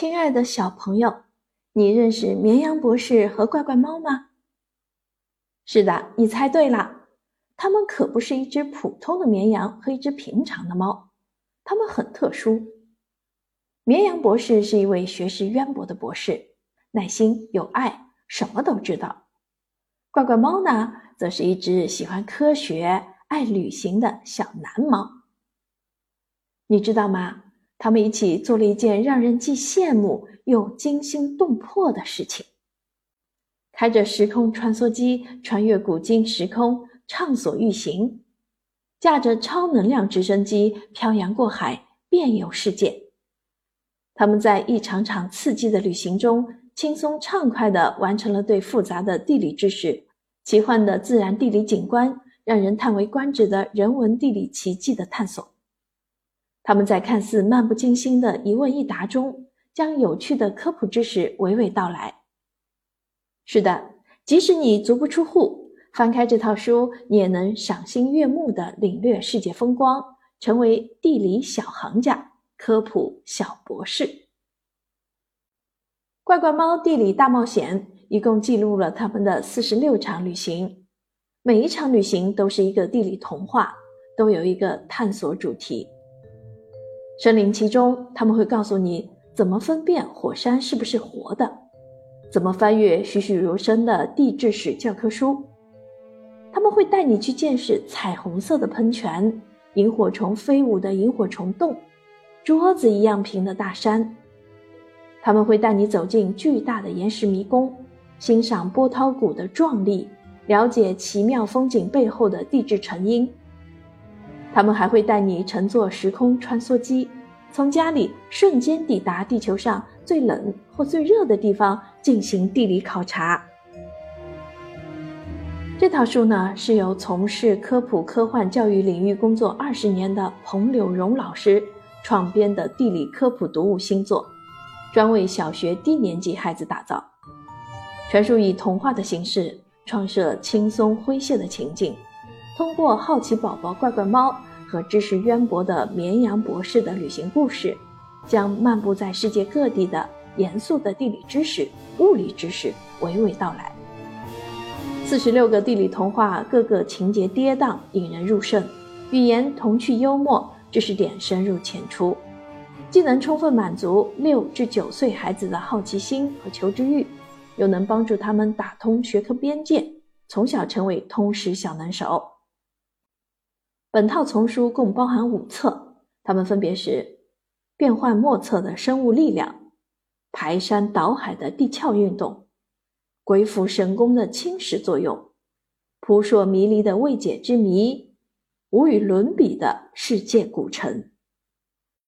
亲爱的小朋友，你认识绵羊博士和怪怪猫吗？是的，你猜对了，它们可不是一只普通的绵羊和一只平常的猫，它们很特殊。绵羊博士是一位学识渊博的博士，耐心有爱，什么都知道。怪怪猫呢，则是一只喜欢科学、爱旅行的小蓝猫。你知道吗？他们一起做了一件让人既羡慕又惊心动魄的事情：开着时空穿梭机穿越古今时空，畅所欲行；驾着超能量直升机漂洋过海，遍游世界。他们在一场场刺激的旅行中，轻松畅快地完成了对复杂的地理知识、奇幻的自然地理景观、让人叹为观止的人文地理奇迹的探索。他们在看似漫不经心的一问一答中，将有趣的科普知识娓娓道来。是的，即使你足不出户，翻开这套书，你也能赏心悦目地领略世界风光，成为地理小行家、科普小博士。怪怪猫地理大冒险一共记录了他们的四十六场旅行，每一场旅行都是一个地理童话，都有一个探索主题。身临其中，他们会告诉你怎么分辨火山是不是活的，怎么翻阅栩栩如生的地质史教科书。他们会带你去见识彩虹色的喷泉、萤火虫飞舞的萤火虫洞、桌子一样平的大山。他们会带你走进巨大的岩石迷宫，欣赏波涛谷的壮丽，了解奇妙风景背后的地质成因。他们还会带你乘坐时空穿梭机，从家里瞬间抵达地球上最冷或最热的地方进行地理考察。这套书呢，是由从事科普科幻教育领域工作二十年的彭柳荣老师创编的地理科普读物新作，专为小学低年级孩子打造。全书以童话的形式创设轻松诙谐的情境。通过好奇宝宝怪怪猫和知识渊博的绵羊博士的旅行故事，将漫步在世界各地的严肃的地理知识、物理知识娓娓道来。四十六个地理童话，个个情节跌宕，引人入胜，语言童趣幽默，知识点深入浅出，既能充分满足六至九岁孩子的好奇心和求知欲，又能帮助他们打通学科边界，从小成为通识小能手。本套丛书共包含五册，它们分别是：变幻莫测的生物力量、排山倒海的地壳运动、鬼斧神工的侵蚀作用、扑朔迷离的未解之谜、无与伦比的世界古城。